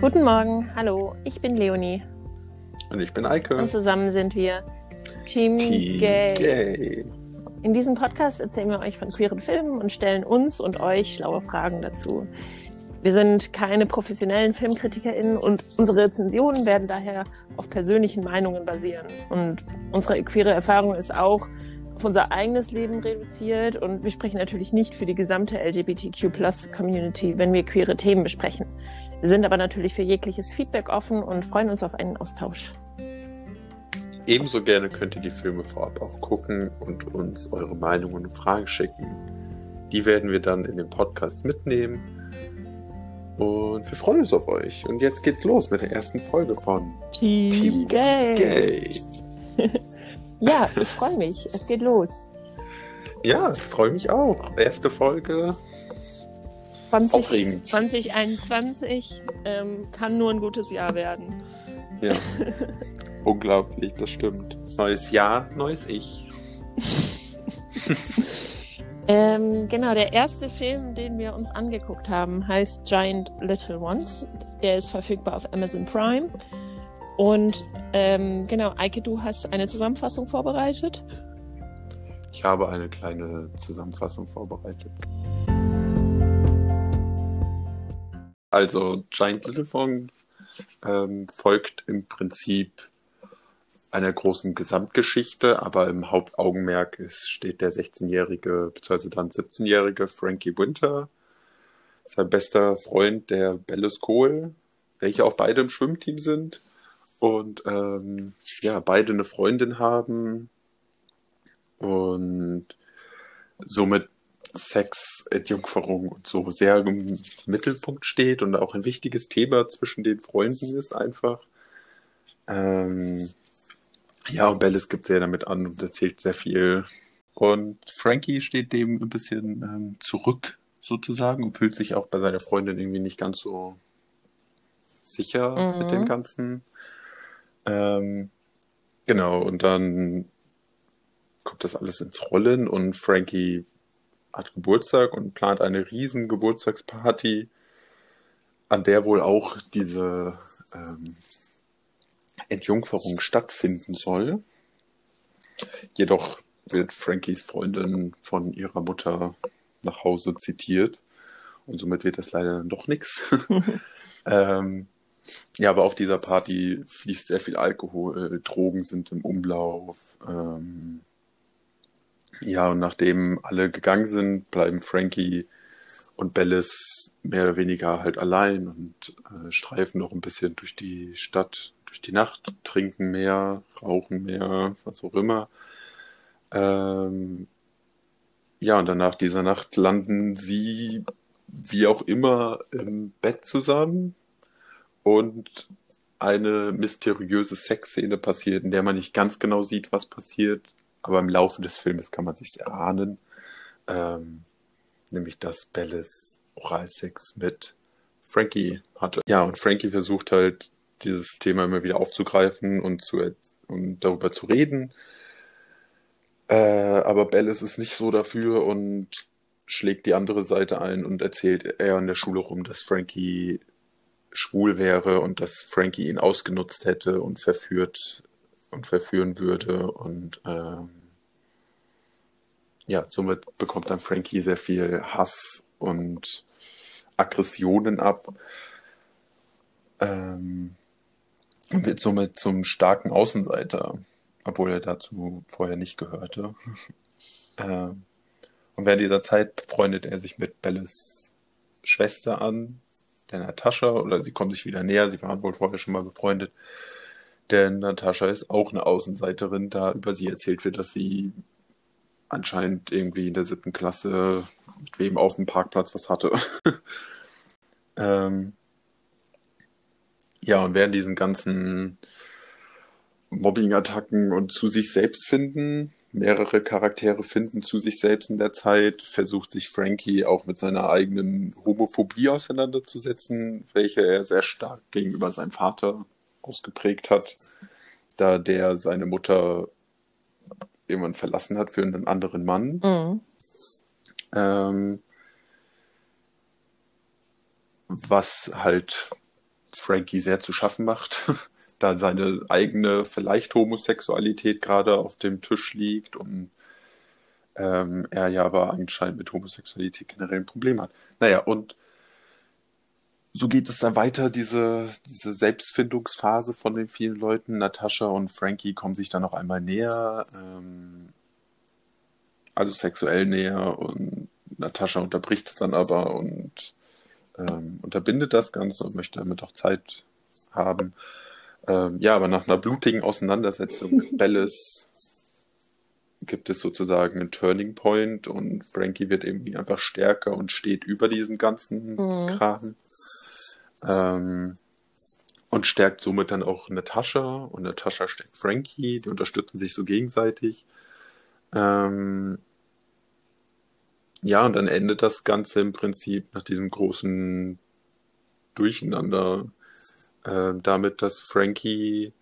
Guten Morgen, hallo, ich bin Leonie. Und ich bin Eike. Und zusammen sind wir Team, Team Gay. Gay. In diesem Podcast erzählen wir euch von queeren Filmen und stellen uns und euch schlaue Fragen dazu. Wir sind keine professionellen FilmkritikerInnen und unsere Rezensionen werden daher auf persönlichen Meinungen basieren. Und unsere queere Erfahrung ist auch auf unser eigenes Leben reduziert und wir sprechen natürlich nicht für die gesamte LGBTQ-Plus-Community, wenn wir queere Themen besprechen. Wir sind aber natürlich für jegliches Feedback offen und freuen uns auf einen Austausch. Ebenso gerne könnt ihr die Filme vorab auch gucken und uns eure Meinungen und Fragen schicken. Die werden wir dann in den Podcast mitnehmen. Und wir freuen uns auf euch. Und jetzt geht's los mit der ersten Folge von Team, Gay. Gay. Ja, ich freue mich. Es geht los. Ja, ich freue mich auch. Erste Folge. 20, Aufregend. 2021 ähm, kann nur ein gutes Jahr werden. Ja. Unglaublich, das stimmt. Neues Jahr, neues Ich. Ähm, genau, der erste Film, den wir uns angeguckt haben, heißt Giant Little Ones. Der ist verfügbar auf Amazon Prime. Und ähm, genau, Eike, du hast eine Zusammenfassung vorbereitet. Ich habe eine kleine Zusammenfassung vorbereitet. Also Giant Little Fongs ähm, folgt im Prinzip einer großen Gesamtgeschichte, aber im Hauptaugenmerk ist, steht der 16-jährige bzw. dann 17-jährige Frankie Winter, sein bester Freund der Bellis Cole, welche auch beide im Schwimmteam sind und ähm, ja beide eine Freundin haben und somit Sex, Entjungferung und so sehr im Mittelpunkt steht und auch ein wichtiges Thema zwischen den Freunden ist einfach. Ähm, ja, und Bellis gibt sehr damit an und erzählt sehr viel. Und Frankie steht dem ein bisschen ähm, zurück, sozusagen, und fühlt sich auch bei seiner Freundin irgendwie nicht ganz so sicher Mhm. mit dem Ganzen. Ähm, genau, und dann kommt das alles ins Rollen und Frankie hat Geburtstag und plant eine riesen Geburtstagsparty, an der wohl auch diese ähm, Entjungferung stattfinden soll. Jedoch wird Frankies Freundin von ihrer Mutter nach Hause zitiert und somit wird das leider doch nichts. ähm, ja, aber auf dieser Party fließt sehr viel Alkohol, Drogen sind im Umlauf. Ähm, ja, und nachdem alle gegangen sind, bleiben Frankie und Bellis mehr oder weniger halt allein und äh, streifen noch ein bisschen durch die Stadt, durch die Nacht, trinken mehr, rauchen mehr, was auch immer. Ähm, ja, und danach dieser Nacht landen sie, wie auch immer, im Bett zusammen und eine mysteriöse Sexszene passiert, in der man nicht ganz genau sieht, was passiert, aber im Laufe des Filmes kann man sich erahnen. Ähm, nämlich, dass Bellis Oralsex mit Frankie hatte. Ja, und Frankie versucht halt, dieses Thema immer wieder aufzugreifen und, zu, und darüber zu reden. Äh, aber Bellis ist nicht so dafür und schlägt die andere Seite ein und erzählt eher in der Schule rum, dass Frankie schwul wäre und dass Frankie ihn ausgenutzt hätte und verführt und verführen würde und ähm, ja, somit bekommt dann Frankie sehr viel Hass und Aggressionen ab ähm, und wird somit zum starken Außenseiter, obwohl er dazu vorher nicht gehörte. ähm, und während dieser Zeit freundet er sich mit Bellis Schwester an, der Natascha, oder sie kommen sich wieder näher, sie waren wohl vorher schon mal befreundet. Denn Natascha ist auch eine Außenseiterin, da über sie erzählt wird, dass sie anscheinend irgendwie in der siebten Klasse mit wem auf dem Parkplatz was hatte. ähm, ja, und während diesen ganzen Mobbing-Attacken und zu sich selbst finden, mehrere Charaktere finden zu sich selbst in der Zeit, versucht sich Frankie auch mit seiner eigenen Homophobie auseinanderzusetzen, welche er sehr stark gegenüber seinem Vater ausgeprägt hat, da der seine Mutter irgendwann verlassen hat für einen anderen Mann. Mhm. Ähm, was halt Frankie sehr zu schaffen macht, da seine eigene vielleicht Homosexualität gerade auf dem Tisch liegt und ähm, er ja aber anscheinend mit Homosexualität generell ein Problem hat. Naja, und so geht es dann weiter, diese, diese Selbstfindungsphase von den vielen Leuten. Natascha und Frankie kommen sich dann noch einmal näher, ähm, also sexuell näher und Natascha unterbricht es dann aber und ähm, unterbindet das Ganze und möchte damit auch Zeit haben. Ähm, ja, aber nach einer blutigen Auseinandersetzung mit Bellis gibt es sozusagen einen Turning Point und Frankie wird irgendwie einfach stärker und steht über diesem ganzen mhm. Kram. Ähm, und stärkt somit dann auch Natascha. Und Natascha stärkt Frankie, die unterstützen sich so gegenseitig. Ähm, ja, und dann endet das Ganze im Prinzip nach diesem großen Durcheinander äh, damit, dass Frankie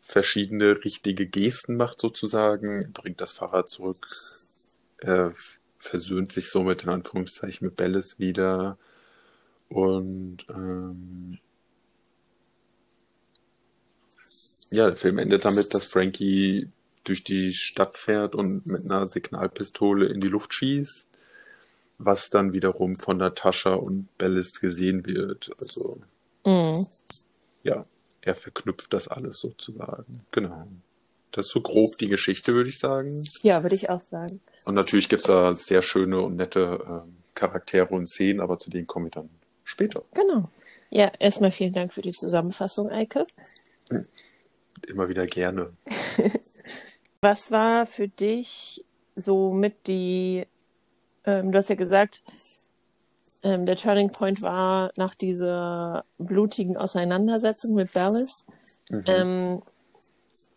verschiedene richtige Gesten macht sozusagen, bringt das Fahrrad zurück, er versöhnt sich somit in Anführungszeichen mit Bellis wieder und ähm, ja, der Film endet damit, dass Frankie durch die Stadt fährt und mit einer Signalpistole in die Luft schießt, was dann wiederum von Natascha und Bellis gesehen wird. Also mhm. ja, er verknüpft das alles sozusagen. Genau. Das ist so grob die Geschichte, würde ich sagen. Ja, würde ich auch sagen. Und natürlich gibt es da sehr schöne und nette äh, Charaktere und Szenen, aber zu denen komme ich dann später. Genau. Ja, erstmal vielen Dank für die Zusammenfassung, Eike. Immer wieder gerne. Was war für dich so mit die, ähm, du hast ja gesagt, ähm, der Turning Point war nach dieser blutigen Auseinandersetzung mit Bellis. Mhm. Ähm,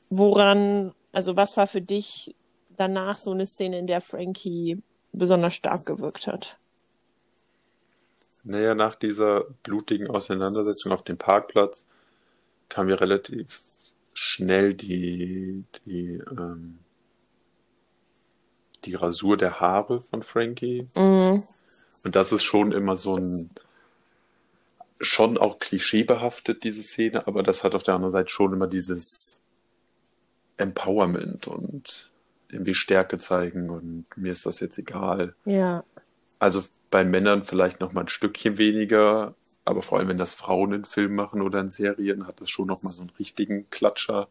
woran, also was war für dich danach so eine Szene, in der Frankie besonders stark gewirkt hat? Naja, nach dieser blutigen Auseinandersetzung auf dem Parkplatz kam ja relativ schnell die, die, ähm, die Rasur der Haare von Frankie. Mhm. Und das ist schon immer so ein, schon auch klischeebehaftet, diese Szene, aber das hat auf der anderen Seite schon immer dieses Empowerment und irgendwie Stärke zeigen und mir ist das jetzt egal. Ja. Also bei Männern vielleicht noch mal ein Stückchen weniger, aber vor allem wenn das Frauen in Filmen machen oder in Serien, hat das schon noch mal so einen richtigen Klatscher.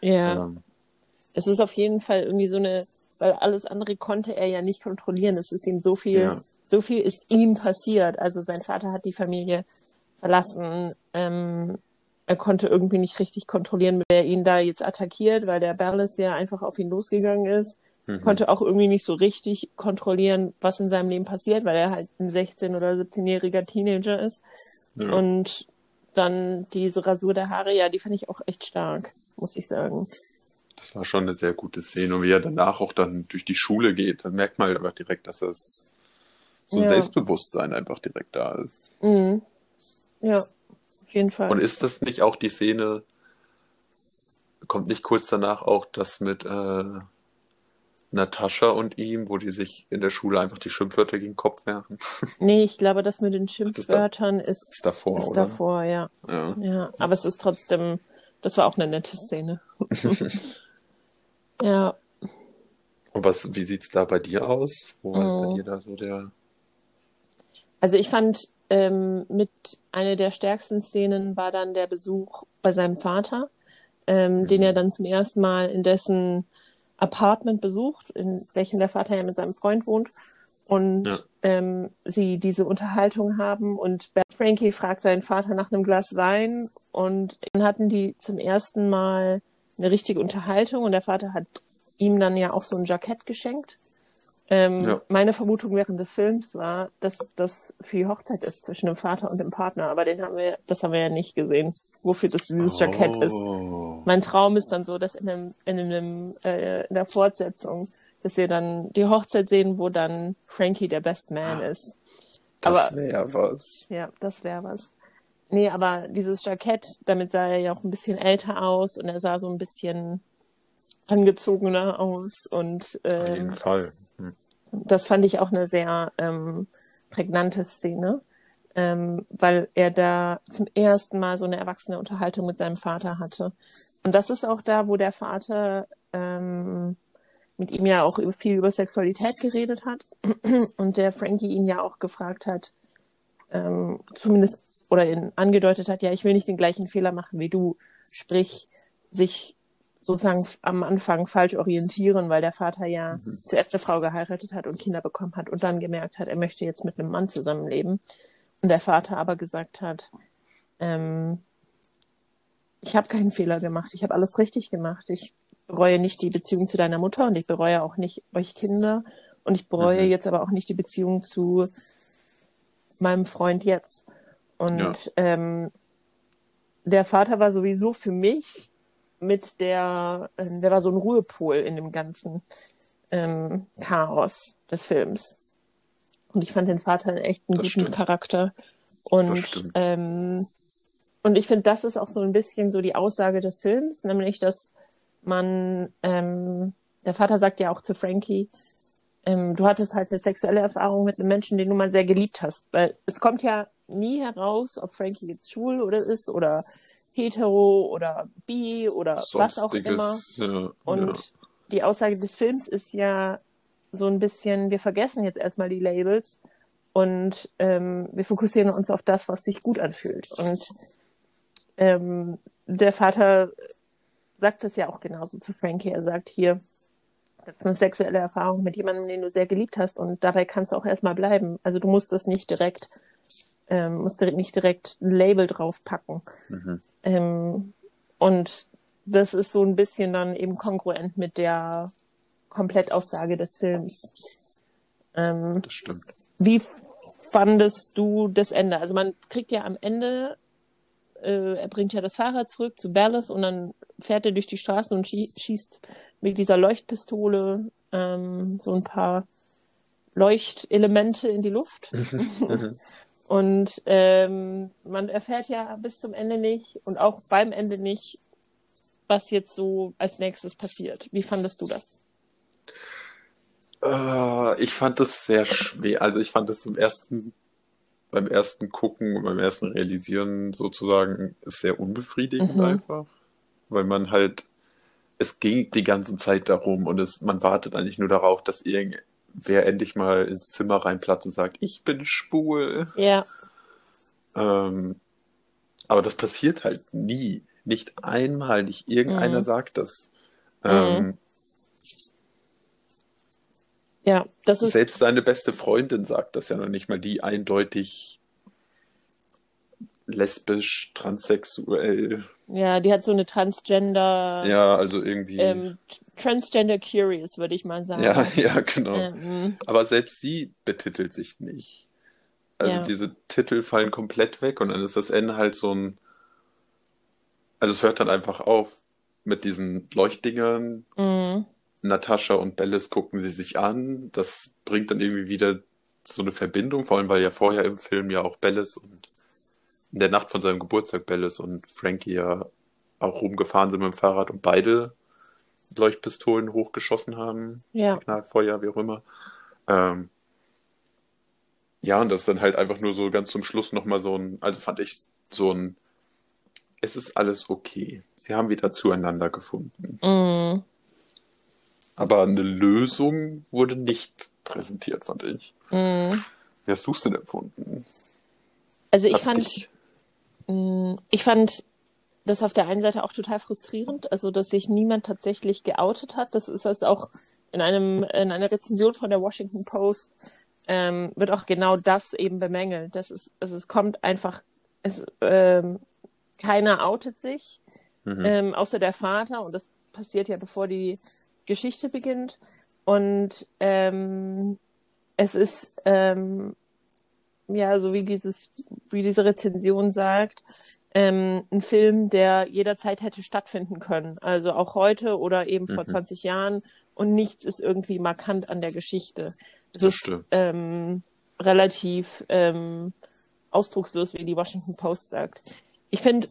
Ja. Ähm, es ist auf jeden Fall irgendwie so eine, weil alles andere konnte er ja nicht kontrollieren. Es ist ihm so viel, ja. so viel ist ihm passiert. Also sein Vater hat die Familie verlassen. Ähm, er konnte irgendwie nicht richtig kontrollieren, wer ihn da jetzt attackiert, weil der Berles ja einfach auf ihn losgegangen ist. Mhm. Konnte auch irgendwie nicht so richtig kontrollieren, was in seinem Leben passiert, weil er halt ein 16- oder 17-jähriger Teenager ist. Ja. Und dann diese Rasur der Haare, ja, die fand ich auch echt stark, muss ich sagen. Das war schon eine sehr gute Szene. Und wie er danach auch dann durch die Schule geht, dann merkt man halt einfach direkt, dass das so ein ja. Selbstbewusstsein einfach direkt da ist. Mhm. Ja, auf jeden Fall. Und ist das nicht auch die Szene, kommt nicht kurz danach auch das mit äh, Natascha und ihm, wo die sich in der Schule einfach die Schimpfwörter gegen den Kopf werfen? Nee, ich glaube, das mit den Schimpfwörtern ist, ist, davor, ist oder? davor, ja. ja. Ja, aber es ist trotzdem, das war auch eine nette Szene. ja. Und was, wie sieht's da bei dir aus? Wo war mm. bei dir da so der also ich fand ähm, mit einer der stärksten Szenen war dann der Besuch bei seinem Vater, ähm, mhm. den er dann zum ersten Mal in dessen Apartment besucht, in welchem der Vater ja mit seinem Freund wohnt. Und ja. ähm, sie diese Unterhaltung haben und Frankie fragt seinen Vater nach einem Glas Wein und dann hatten die zum ersten Mal eine richtige Unterhaltung und der Vater hat ihm dann ja auch so ein Jackett geschenkt ähm, ja. Meine Vermutung während des Films war, dass das für die Hochzeit ist zwischen dem Vater und dem Partner, aber den haben wir, das haben wir ja nicht gesehen, wofür das dieses Jackett ist. Oh. Mein Traum ist dann so, dass in einem, in einem, äh, in der Fortsetzung, dass wir dann die Hochzeit sehen, wo dann Frankie der Best Man ist. Das wäre was. Ja, das wäre was. Nee, aber dieses Jackett, damit sah er ja auch ein bisschen älter aus und er sah so ein bisschen angezogener aus und äh, auf jeden Fall. Hm. Das fand ich auch eine sehr ähm, prägnante Szene. ähm, weil er da zum ersten Mal so eine erwachsene Unterhaltung mit seinem Vater hatte. Und das ist auch da, wo der Vater ähm, mit ihm ja auch viel über Sexualität geredet hat und der Frankie ihn ja auch gefragt hat, ähm, zumindest oder ihn angedeutet hat, ja, ich will nicht den gleichen Fehler machen wie du, sprich sich sozusagen am Anfang falsch orientieren, weil der Vater ja mhm. zuerst eine Frau geheiratet hat und Kinder bekommen hat und dann gemerkt hat, er möchte jetzt mit einem Mann zusammenleben. Und der Vater aber gesagt hat, ähm, ich habe keinen Fehler gemacht, ich habe alles richtig gemacht. Ich bereue nicht die Beziehung zu deiner Mutter und ich bereue auch nicht euch Kinder und ich bereue mhm. jetzt aber auch nicht die Beziehung zu meinem Freund jetzt. Und ja. ähm, der Vater war sowieso für mich mit der, äh, der war so ein Ruhepol in dem ganzen ähm, Chaos des Films. Und ich fand den Vater echt einen das guten stimmt. Charakter. Und, ähm, und ich finde, das ist auch so ein bisschen so die Aussage des Films, nämlich, dass man, ähm, der Vater sagt ja auch zu Frankie, ähm, du hattest halt eine sexuelle Erfahrung mit einem Menschen, den du mal sehr geliebt hast. Weil es kommt ja nie heraus, ob Frankie jetzt schwul oder ist oder hetero oder bi oder Sonstiges, was auch immer. Ja, und ja. die Aussage des Films ist ja so ein bisschen, wir vergessen jetzt erstmal die Labels und ähm, wir fokussieren uns auf das, was sich gut anfühlt. Und ähm, der Vater sagt das ja auch genauso zu Frankie. Er sagt hier, das ist eine sexuelle Erfahrung mit jemandem, den du sehr geliebt hast und dabei kannst du auch erstmal bleiben. Also du musst das nicht direkt, ähm, musst nicht direkt ein Label draufpacken. Mhm. Ähm, und das ist so ein bisschen dann eben kongruent mit der Komplettaussage des Films. Ähm, das stimmt. Wie fandest du das Ende? Also man kriegt ja am Ende, äh, er bringt ja das Fahrrad zurück zu Ballas und dann fährt er durch die Straßen und schießt mit dieser Leuchtpistole ähm, so ein paar Leuchtelemente in die Luft. und ähm, man erfährt ja bis zum Ende nicht und auch beim Ende nicht, was jetzt so als nächstes passiert. Wie fandest du das? Uh, ich fand das sehr schwer. Also ich fand das zum ersten, beim ersten Gucken, beim ersten Realisieren sozusagen sehr unbefriedigend mhm. einfach weil man halt, es ging die ganze Zeit darum und es, man wartet eigentlich nur darauf, dass irgendwer endlich mal ins Zimmer reinplatzt und sagt, ich bin schwul. Ja. Ähm, aber das passiert halt nie. Nicht einmal, nicht irgendeiner mhm. sagt das. Ähm, mhm. Ja, das ist. Selbst seine beste Freundin sagt das ja noch nicht mal, die eindeutig lesbisch, transsexuell. Ja, die hat so eine Transgender. Ja, also irgendwie. Ähm, Transgender Curious, würde ich mal sagen. Ja, ja, genau. Ähm, Aber selbst sie betitelt sich nicht. Also ja. diese Titel fallen komplett weg und dann ist das Ende halt so ein. Also es hört dann einfach auf mit diesen Leuchtdingern. Mhm. Natascha und Bellis gucken sie sich an. Das bringt dann irgendwie wieder so eine Verbindung, vor allem weil ja vorher im Film ja auch Bellis und in der Nacht von seinem Geburtstag Bellis und Frankie ja auch rumgefahren sind mit dem Fahrrad und beide Leuchtpistolen hochgeschossen haben. Ja. Signalfeuer, wie auch immer. Ähm, ja, und das ist dann halt einfach nur so ganz zum Schluss nochmal so ein, also fand ich so ein, es ist alles okay. Sie haben wieder zueinander gefunden. Mhm. Aber eine Lösung wurde nicht präsentiert, fand ich. Mhm. Wie hast du es denn empfunden? Also ich Hast fand, dich... Mm, ich fand das auf der einen Seite auch total frustrierend, also dass sich niemand tatsächlich geoutet hat. Das ist also auch in einem in einer Rezension von der Washington Post ähm, wird auch genau das eben bemängelt. Das ist, also es kommt einfach, es, ähm, keiner outet sich, mhm. ähm, außer der Vater und das passiert ja bevor die Geschichte beginnt und ähm, es ist ähm, ja, so wie dieses, wie diese Rezension sagt, ähm, ein Film, der jederzeit hätte stattfinden können. Also auch heute oder eben vor 20 mhm. Jahren und nichts ist irgendwie markant an der Geschichte. Es ist ähm, relativ ähm, ausdruckslos, wie die Washington Post sagt. Ich finde,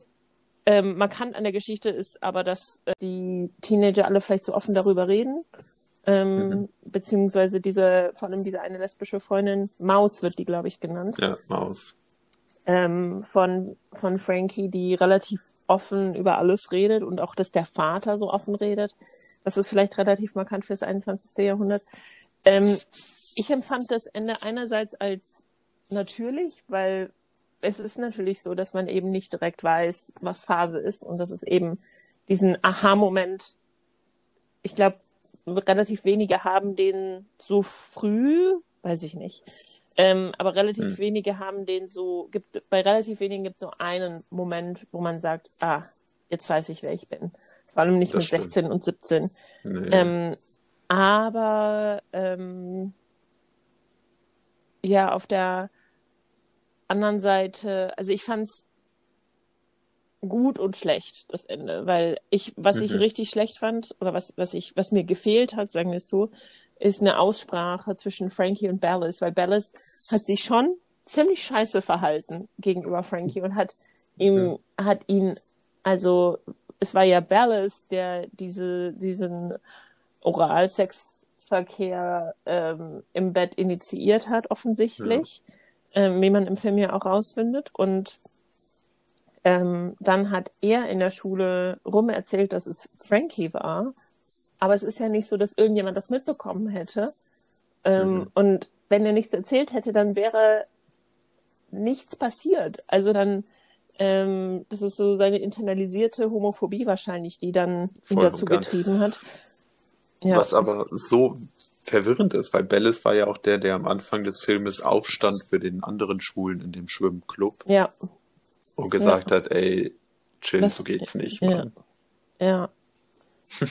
ähm, markant an der Geschichte ist aber, dass äh, die Teenager alle vielleicht so offen darüber reden ähm, mhm. Beziehungsweise diese, vor allem diese eine lesbische Freundin, Maus wird die, glaube ich, genannt. Ja, Maus. ähm, von, von Frankie, die relativ offen über alles redet und auch, dass der Vater so offen redet. Das ist vielleicht relativ markant fürs 21. Jahrhundert. Ähm, ich empfand das Ende einerseits als natürlich, weil es ist natürlich so, dass man eben nicht direkt weiß, was Phase ist und dass es eben diesen Aha-Moment, ich glaube, relativ wenige haben den so früh, weiß ich nicht, ähm, aber relativ hm. wenige haben den so, gibt, bei relativ wenigen gibt es so einen Moment, wo man sagt, ah, jetzt weiß ich, wer ich bin. Vor allem nicht das mit stimmt. 16 und 17. Nee. Ähm, aber ähm, ja, auf der anderen Seite, also ich fand's gut und schlecht, das Ende, weil ich, was mhm. ich richtig schlecht fand, oder was, was ich, was mir gefehlt hat, sagen wir es so, ist eine Aussprache zwischen Frankie und Bellis, weil Bellis hat sich schon ziemlich scheiße verhalten gegenüber Frankie und hat ihm, mhm. hat ihn, also es war ja Bellis, der diese, diesen Oralsexverkehr ähm, im Bett initiiert hat, offensichtlich, ja. Ähm, wie man im Film ja auch rausfindet. Und ähm, dann hat er in der Schule rum erzählt, dass es Frankie war. Aber es ist ja nicht so, dass irgendjemand das mitbekommen hätte. Ähm, mhm. Und wenn er nichts erzählt hätte, dann wäre nichts passiert. Also dann, ähm, das ist so seine internalisierte Homophobie wahrscheinlich, die dann ihn dazu getrieben hat. Ja. Was aber so verwirrend ist, weil Bellis war ja auch der, der am Anfang des Filmes aufstand für den anderen Schwulen in dem Schwimmclub. Ja und gesagt ja. hat, ey, chill, das, so geht's nicht. Mann. Ja.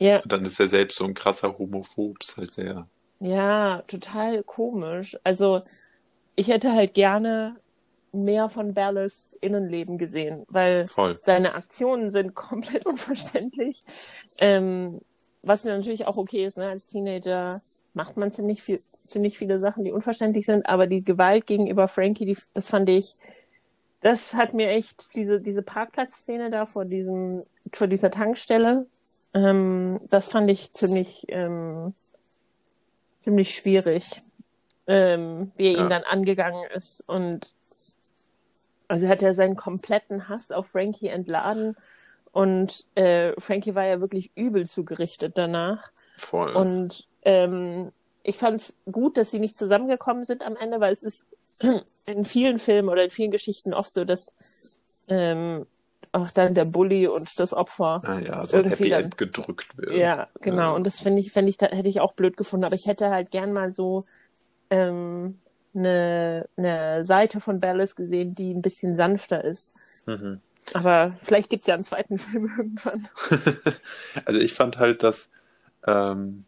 Ja. Und dann ist er selbst so ein krasser Homophob, ist halt sehr. Ja, total komisch. Also, ich hätte halt gerne mehr von Berles Innenleben gesehen, weil Voll. seine Aktionen sind komplett unverständlich. Ähm, was natürlich auch okay ist, ne? als Teenager macht man ziemlich, viel, ziemlich viele Sachen, die unverständlich sind, aber die Gewalt gegenüber Frankie, die, das fand ich das hat mir echt diese, diese Parkplatzszene da vor diesem, vor dieser Tankstelle, ähm, das fand ich ziemlich, ähm, ziemlich schwierig, ähm, wie er ja. ihn dann angegangen ist. Und also hat er seinen kompletten Hass auf Frankie entladen. Und äh, Frankie war ja wirklich übel zugerichtet danach. Voll. Und ähm, ich fand es gut, dass sie nicht zusammengekommen sind am Ende, weil es ist in vielen Filmen oder in vielen Geschichten oft so, dass ähm, auch dann der Bully und das Opfer ah ja, so irgendwie dann, gedrückt wird. Ja, genau. Ja. Und das finde ich, finde ich, da hätte ich auch blöd gefunden. Aber ich hätte halt gern mal so ähm, eine, eine Seite von Bellis gesehen, die ein bisschen sanfter ist. Mhm. Aber vielleicht gibt es ja einen zweiten Film irgendwann. also ich fand halt, dass ähm,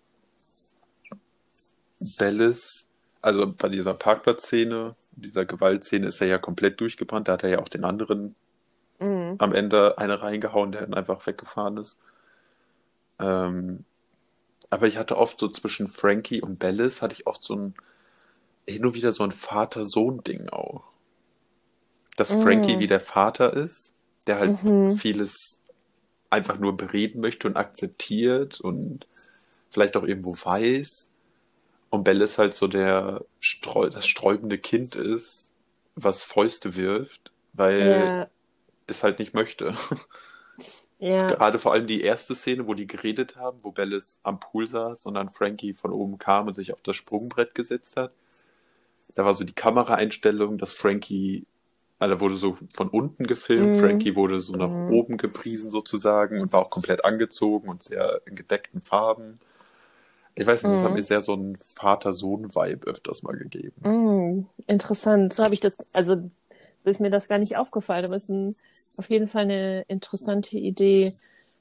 Bellis, also bei dieser Parkplatzszene, dieser Gewaltszene ist er ja komplett durchgebrannt. Da hat er ja auch den anderen mhm. am Ende eine reingehauen, der dann einfach weggefahren ist. Ähm, aber ich hatte oft so zwischen Frankie und Bellis hatte ich oft so ein, hin und wieder so ein Vater-Sohn-Ding auch. Dass. Frankie wie der Vater ist, der halt mhm. vieles einfach nur bereden möchte und akzeptiert und vielleicht auch irgendwo weiß. Und Bellis halt so der Streu das sträubende Kind ist, was Fäuste wirft, weil ja. es halt nicht möchte. Ja. Gerade vor allem die erste Szene, wo die geredet haben, wo Bellis am Pool saß, sondern Frankie von oben kam und sich auf das Sprungbrett gesetzt hat. Da war so die Kameraeinstellung, dass Frankie, also wurde so von unten gefilmt, mhm. Frankie wurde so nach mhm. oben gepriesen sozusagen und war auch komplett angezogen und sehr in gedeckten Farben. Ich weiß nicht, das hat mhm. mir sehr so ein Vater-Sohn-Vibe öfters mal gegeben. Mm, interessant. So habe ich das, also so ist mir das gar nicht aufgefallen, aber es ist ein, auf jeden Fall eine interessante Idee.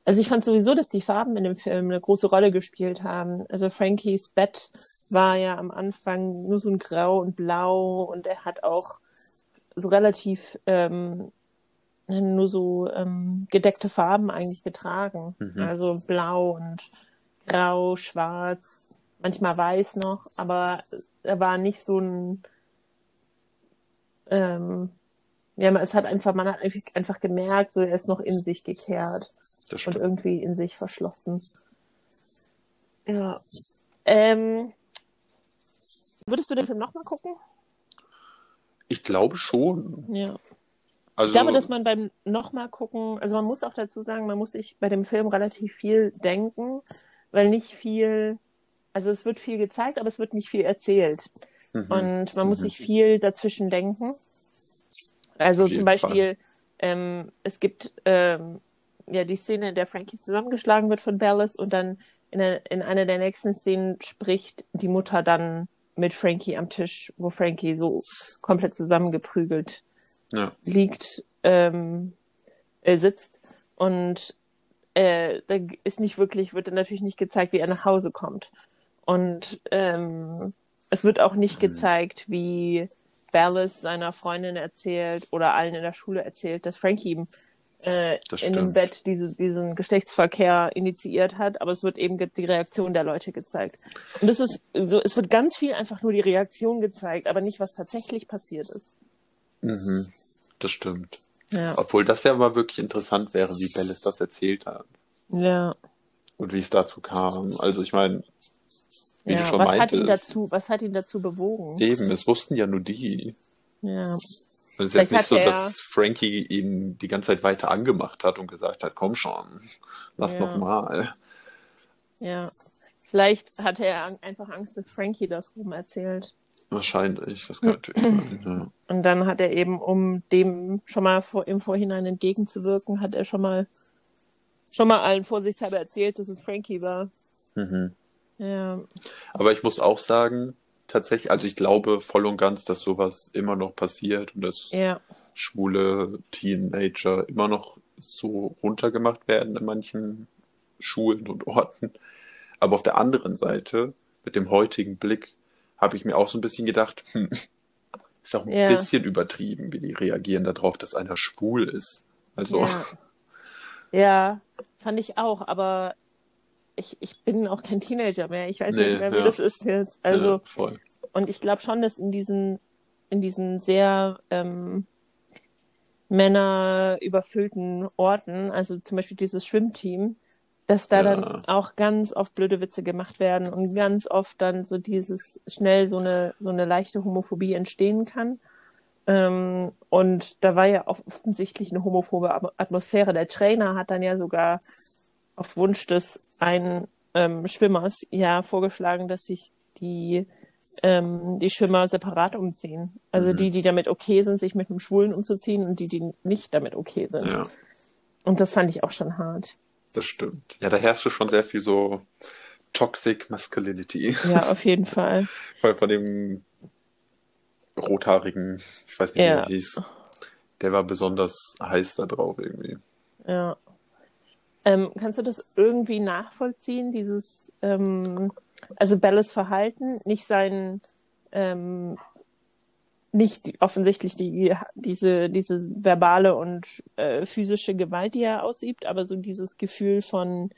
Also ich fand sowieso, dass die Farben in dem Film eine große Rolle gespielt haben. Also Frankies Bett war ja am Anfang nur so ein Grau und Blau und er hat auch so relativ ähm, nur so ähm, gedeckte Farben eigentlich getragen. Mhm. Also Blau und grau, schwarz, manchmal weiß noch, aber er war nicht so ein, ähm, ja, es hat einfach, man hat einfach gemerkt, so er ist noch in sich gekehrt und irgendwie in sich verschlossen. Ja. Ähm, würdest du den Film nochmal gucken? Ich glaube schon. Ja. Also, Ich glaube, dass man beim nochmal gucken, also man muss auch dazu sagen, man muss sich bei dem Film relativ viel denken, weil nicht viel, also es wird viel gezeigt, aber es wird nicht viel erzählt. mhm, Und man muss mhm. sich viel dazwischen denken. Also zum Beispiel, ähm, es gibt ähm, ja die Szene, in der Frankie zusammengeschlagen wird von Dallas und dann in, der, in einer der nächsten Szenen spricht die Mutter dann mit Frankie am Tisch, wo Frankie so komplett zusammengeprügelt Ja. liegt, ähm, äh, sitzt und äh, da ist nicht wirklich, wird dann natürlich nicht gezeigt, wie er nach Hause kommt. Und ähm, es wird auch nicht Mhm. gezeigt, wie Dallas seiner Freundin erzählt oder allen in der Schule erzählt, dass Frankie ihm äh, in dem. Bett diese, diesen Geschlechtsverkehr initiiert hat, aber es wird eben die Reaktion der Leute gezeigt. Und das ist so, es wird ganz viel einfach nur die Reaktion gezeigt, aber nicht, was tatsächlich passiert ist. Mhm. Das stimmt. Ja. Obwohl das ja mal wirklich interessant wäre, wie Bellis das erzählt hat Ja. und wie es dazu kam. Also ich meine, wie du ja. schon Was hat meintest, ihn dazu, was hat ihn dazu bewogen? eben, es wussten ja nur die. Ja. Und es ist jetzt nicht so, dass Frankie ihn die ganze Zeit weiter angemacht hat und gesagt hat, komm schon, lass Ja. noch mal. Ja. Vielleicht hatte er einfach Angst, dass Frankie das rum erzählt. Wahrscheinlich, das kann natürlich sein. Ja. Und dann hat er eben, um dem schon mal vor, im Vorhinein entgegenzuwirken, hat er schon mal, schon mal allen vorsichtshalber erzählt, dass es Frankie war. Mhm. Ja. Aber ich muss auch sagen, tatsächlich, also ich glaube voll und ganz, dass sowas immer noch passiert und dass Ja. schwule Teenager immer noch so runtergemacht werden in manchen Schulen und Orten. Aber auf der anderen Seite, mit dem heutigen Blick, habe ich mir auch so ein bisschen gedacht, hm, ist auch ein Ja. bisschen übertrieben, wie die reagieren darauf, dass einer schwul ist. Also, Ja. ja, fand ich auch, aber ich, ich bin auch kein Teenager mehr. Ich weiß Nee, nicht mehr, wie ja. das ist jetzt. Also, ja. Und ich glaube schon, dass in diesen, in diesen sehr ähm, männerüberfüllten Orten, also zum Beispiel dieses Schwimmteam, dass da Ja. dann auch ganz oft blöde Witze gemacht werden und ganz oft dann so dieses schnell so eine so eine leichte Homophobie entstehen kann. Ähm, und da war ja offensichtlich eine homophobe At- Atmosphäre. Der Trainer hat dann ja sogar auf Wunsch des einen ähm, Schwimmers ja vorgeschlagen, dass sich die ähm, die Schwimmer separat umziehen. Also Mhm. die, die damit okay sind, sich mit einem Schwulen umzuziehen und die, die nicht damit okay sind. Ja, Und das fand ich auch schon hart. das stimmt. Ja, da herrschte schon sehr viel so Toxic Masculinity. Ja, auf jeden Fall. Vor allem von dem rothaarigen, ich weiß nicht, wie Ja. er hieß. Der war besonders heiß da drauf irgendwie. Ja. Ähm, kannst du das irgendwie nachvollziehen, dieses, ähm, also Bellas Verhalten, nicht sein, ähm, nicht offensichtlich die, diese, diese verbale und äh, physische Gewalt, die er ausübt, aber so dieses Gefühl von,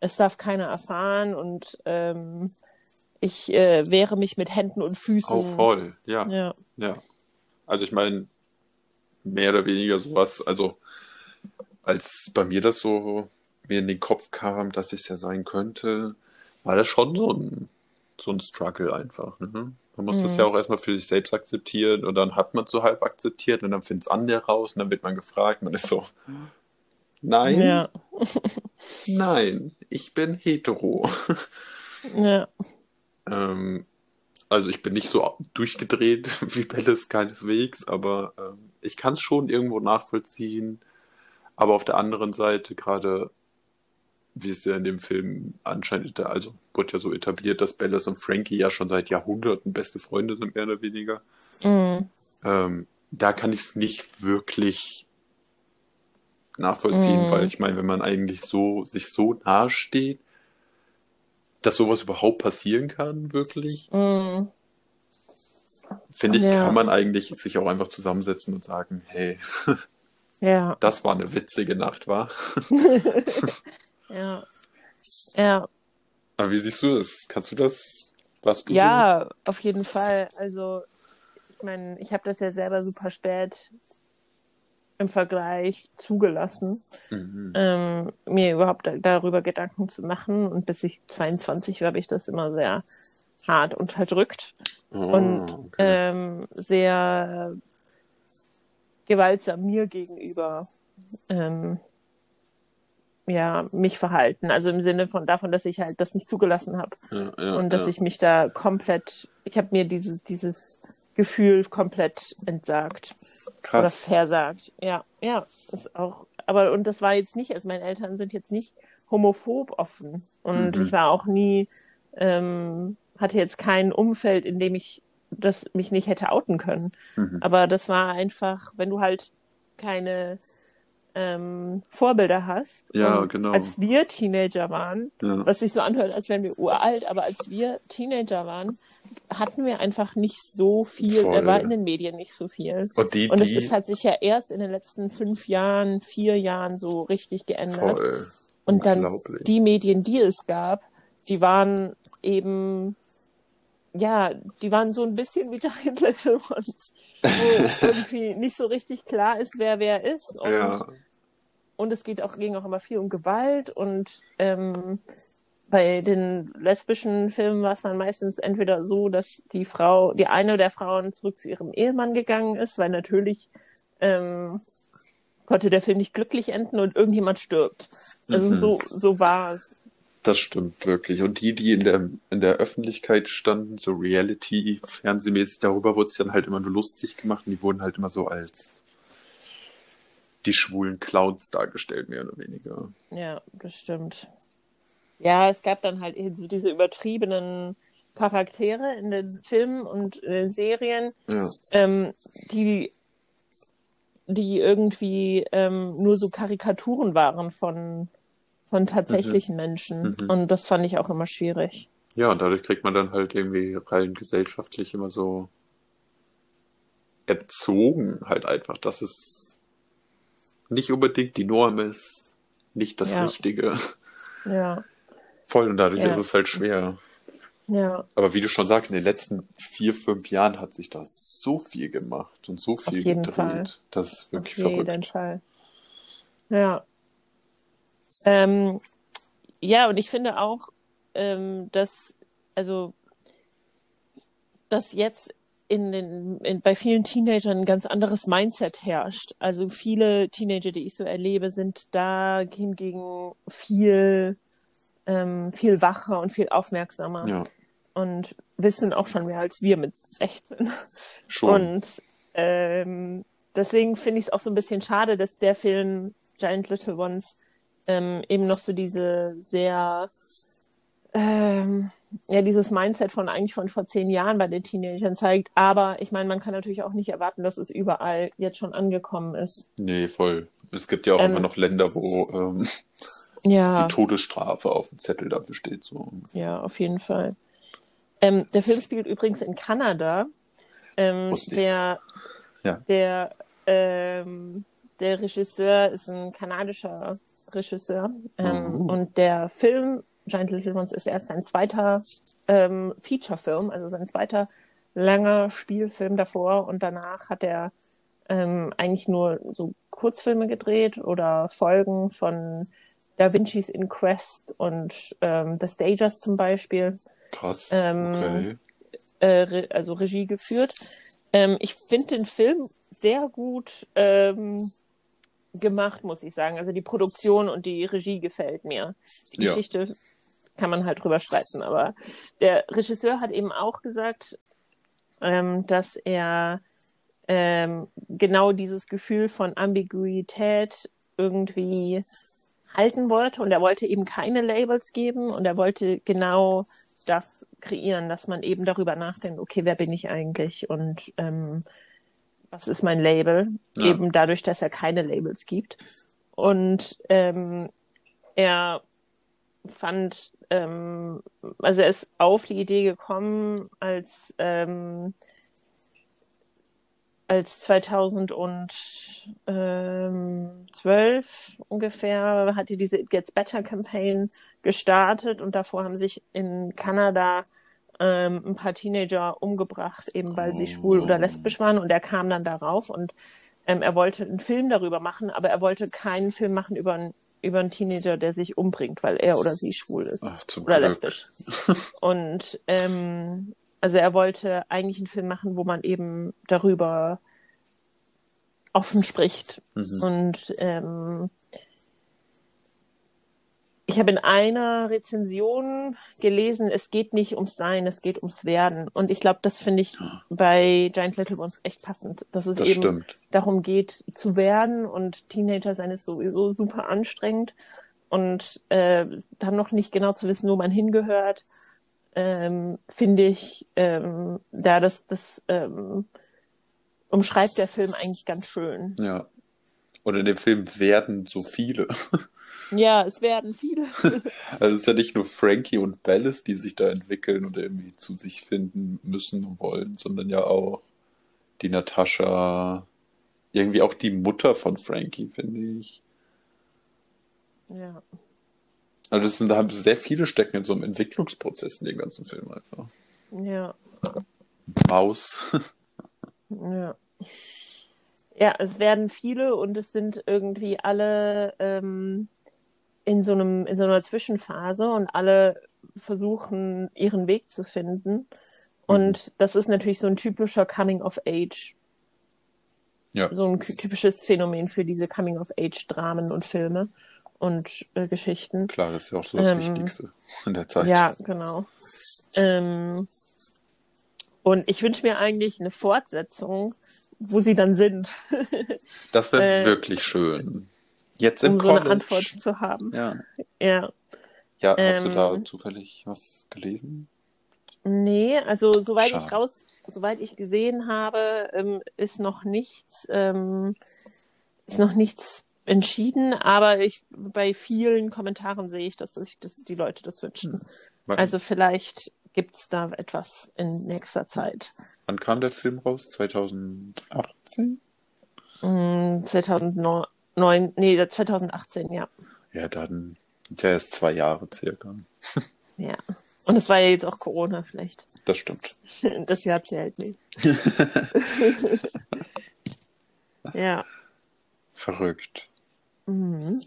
es darf keiner erfahren und ähm, ich äh, wehre mich mit Händen und Füßen. Auch voll, ja, Ja, ja. Also ich meine, mehr oder weniger sowas, also als bei mir das so mir in den Kopf kam, dass es ja sein könnte, war das schon so ein, so ein Struggle einfach. Ne? Man muss das Mhm. ja auch erstmal für sich selbst akzeptieren und dann hat man es so halb akzeptiert und dann findet es andere raus und dann wird man gefragt, man ist so, nein, ja, nein, ich bin hetero. ja, Ähm, also ich bin nicht so durchgedreht wie Bellis keineswegs, aber ähm, ich kann es schon irgendwo nachvollziehen. Aber auf der anderen Seite, gerade wie es ja in dem Film anscheinend, also wurde ja so etabliert, dass Bellis und Frankie ja schon seit Jahrhunderten beste Freunde sind, mehr oder weniger. mhm. Ähm, da kann ich es nicht wirklich nachvollziehen, Mhm. weil ich meine, wenn man eigentlich so sich so nahe steht, dass sowas überhaupt passieren kann, wirklich, Mhm. finde ich, Ja. kann man eigentlich sich auch einfach zusammensetzen und sagen, hey, ja. das war eine witzige Nacht, war. Ja. Ja, Aber wie siehst du das? Kannst du das? Warst du ja, auf jeden Fall. Also, ich meine, ich habe das ja selber super spät im Vergleich zugelassen, so? Mhm. ähm, mir überhaupt da, darüber Gedanken zu machen. Und bis ich 22 war, habe ich das immer sehr hart unterdrückt Oh, und okay. ähm, sehr gewaltsam mir gegenüber ähm, ja, mich verhalten. Also im Sinne von davon, dass ich halt das nicht zugelassen habe. ja, ja, und dass ja. ich mich da komplett, ich habe mir dieses, dieses Gefühl komplett entsagt oder Krass. versagt. Ja, ja, ist auch, aber und das war jetzt nicht, also meine Eltern sind jetzt nicht homophob offen und Mhm. ich war auch nie, ähm, hatte jetzt kein Umfeld, in dem ich das mich nicht hätte outen können. Mhm. Aber das war einfach, wenn du halt keine ähm, Vorbilder hast. Ja, und genau. Als wir Teenager waren, Ja. was sich so anhört, als wären wir uralt, aber als wir Teenager waren, hatten wir einfach nicht so viel, Voll. da war in den Medien nicht so viel. Und die, Und es die, ist, hat sich ja erst in den letzten fünf Jahren, vier Jahren so richtig geändert. voll. Und dann die Medien, die es gab, die waren eben, ja, die waren so ein bisschen wie Giant Little Ones, wo irgendwie nicht so richtig klar ist, wer wer ist. Und, ja, und es geht auch, ging auch immer viel um Gewalt und ähm, bei den lesbischen Filmen war es dann meistens entweder so, dass die Frau, die eine der Frauen zurück zu ihrem Ehemann gegangen ist, weil natürlich ähm, konnte der Film nicht glücklich enden und irgendjemand stirbt. Also Mhm. so, so war es. das stimmt wirklich. Und die, die in der, in der Öffentlichkeit standen, so Reality, fernsehmäßig, darüber wurde es dann halt immer nur lustig gemacht und die wurden halt immer so als die schwulen Clowns dargestellt, mehr oder weniger. Ja, das stimmt. Ja, es gab dann halt so diese übertriebenen Charaktere in den Filmen und in den Serien, Ja, ähm, die, die irgendwie ähm, nur so Karikaturen waren von, von tatsächlichen Menschen. Mhm. Und das fand ich auch immer schwierig. ja und dadurch kriegt man dann halt irgendwie rein gesellschaftlich immer so erzogen halt einfach, dass es nicht unbedingt die Norm ist, nicht das Ja. Richtige. Ja, Voll, und dadurch Ja. ist es halt schwer. ja, Aber wie du schon sagst, in den letzten vier, fünf Jahren hat sich da so viel gemacht und so viel jeden gedreht. Fall. Das ist wirklich auf jeden verrückt. Fall. Ja. Ähm, ja, und ich finde auch, ähm, dass, also, dass jetzt in den, in, bei vielen Teenagern ein ganz anderes Mindset herrscht. Also viele Teenager, die ich so erlebe, sind da hingegen viel, ähm, viel wacher und viel aufmerksamer Ja, und wissen auch schon mehr als wir mit 16. schon. Und ähm, deswegen finde ich es auch so ein bisschen schade, dass der Film Giant Little Ones ähm, eben noch so diese sehr, ähm, ja, dieses Mindset von eigentlich von vor zehn Jahren bei den Teenagern zeigt. Aber ich meine, man kann natürlich auch nicht erwarten, dass es überall jetzt schon angekommen ist. Nee, voll. Es gibt ja auch Ähm, immer noch Länder, wo ähm, Ja, die Todesstrafe auf dem Zettel dafür steht. So. ja, auf jeden Fall. Ähm, der Film spielt übrigens in Kanada. Ähm, der Ja. der, ähm, der Regisseur ist ein kanadischer Regisseur. Ähm, Oh. Und der Film Giant Little Ones ist erst sein zweiter ähm, Feature-Film, also sein zweiter langer Spielfilm davor. Und danach hat er ähm, eigentlich nur so Kurzfilme gedreht oder Folgen von Da Vinci's Inquest und ähm, The Stagers zum Beispiel Krass. Ähm, okay. äh, Re also Regie geführt. Ähm, ich finde den Film sehr gut ähm, gemacht, muss ich sagen. Also die Produktion und die Regie gefällt mir. Die Ja. Geschichte kann man halt drüber streiten, aber der Regisseur hat eben auch gesagt, ähm, dass er ähm, genau dieses Gefühl von Ambiguität irgendwie halten wollte und er wollte eben keine Labels geben und er wollte genau das kreieren, dass man eben darüber nachdenkt, okay, wer bin ich eigentlich und ähm, was ist mein Label? Ja. Eben dadurch, dass er keine Labels gibt. Und ähm, er fand, ähm, also er ist auf die Idee gekommen, als ähm, als 2012 ungefähr hat die diese It Gets Better Campaign gestartet und davor haben sich in Kanada ähm, ein paar Teenager umgebracht, eben weil sie schwul oder lesbisch waren und er kam dann darauf und ähm, er wollte einen Film darüber machen, aber er wollte keinen Film machen über ein über einen Teenager, der sich umbringt, weil er oder sie schwul ist. Ach, zum oder Glück. lesbisch. Und ähm, also er wollte eigentlich einen Film machen, wo man eben darüber offen spricht. Mhm. Und ähm, ich habe in einer Rezension gelesen, es geht nicht ums Sein, es geht ums Werden. Und ich glaube, das finde ich bei Giant Little Ones echt passend, dass es Das eben stimmt. darum geht, zu werden und Teenager sein ist sowieso super anstrengend und äh, dann noch nicht genau zu wissen, wo man hingehört, ähm, finde ich, ähm, da das, das ähm, umschreibt der Film eigentlich ganz schön. Ja. Und in dem Film werden so viele. Ja, es werden viele. Also es ist ja nicht nur Frankie und Bellis, die sich da entwickeln und irgendwie zu sich finden müssen und wollen, sondern ja auch die Natascha, irgendwie auch die Mutter von Frankie, finde ich. ja. Also das sind, da haben sehr viele stecken in so einem Entwicklungsprozess in dem ganzen Film einfach. Ja, Maus. ja. Ja, es werden viele und es sind irgendwie alle ähm, in so einem, in so einer Zwischenphase und alle versuchen, ihren Weg zu finden. Und das ist natürlich so ein typischer Coming of Age, Ja. so ein typisches Phänomen für diese Coming of Age Dramen und Filme und äh, Geschichten. Klar, das ist ja auch so das Ähm, Wichtigste in der Zeit. Ja, genau. Ähm, und ich wünsche mir eigentlich eine Fortsetzung, wo sie dann sind, Das wäre Äh, wirklich schön. Jetzt im um so eine. Antwort zu haben. Ja. Ja. Ja, hast du Ähm, da zufällig was gelesen? Nee, also soweit Schade. ich raus, soweit ich gesehen habe, ähm, ist noch nichts, ähm, ist noch nichts entschieden, aber ich bei vielen Kommentaren sehe ich, dass sich dass die Leute das wünschen. Wann, Also vielleicht gibt's da etwas in nächster Zeit. wann kam der Film raus? 2018? Mm, 2009, nee, 2018, ja. Ja, dann der ist zwei Jahre circa. Ja. Und es war ja jetzt auch Corona, vielleicht. Das stimmt. Das Jahr zählt nicht. ja. Verrückt. Mhm.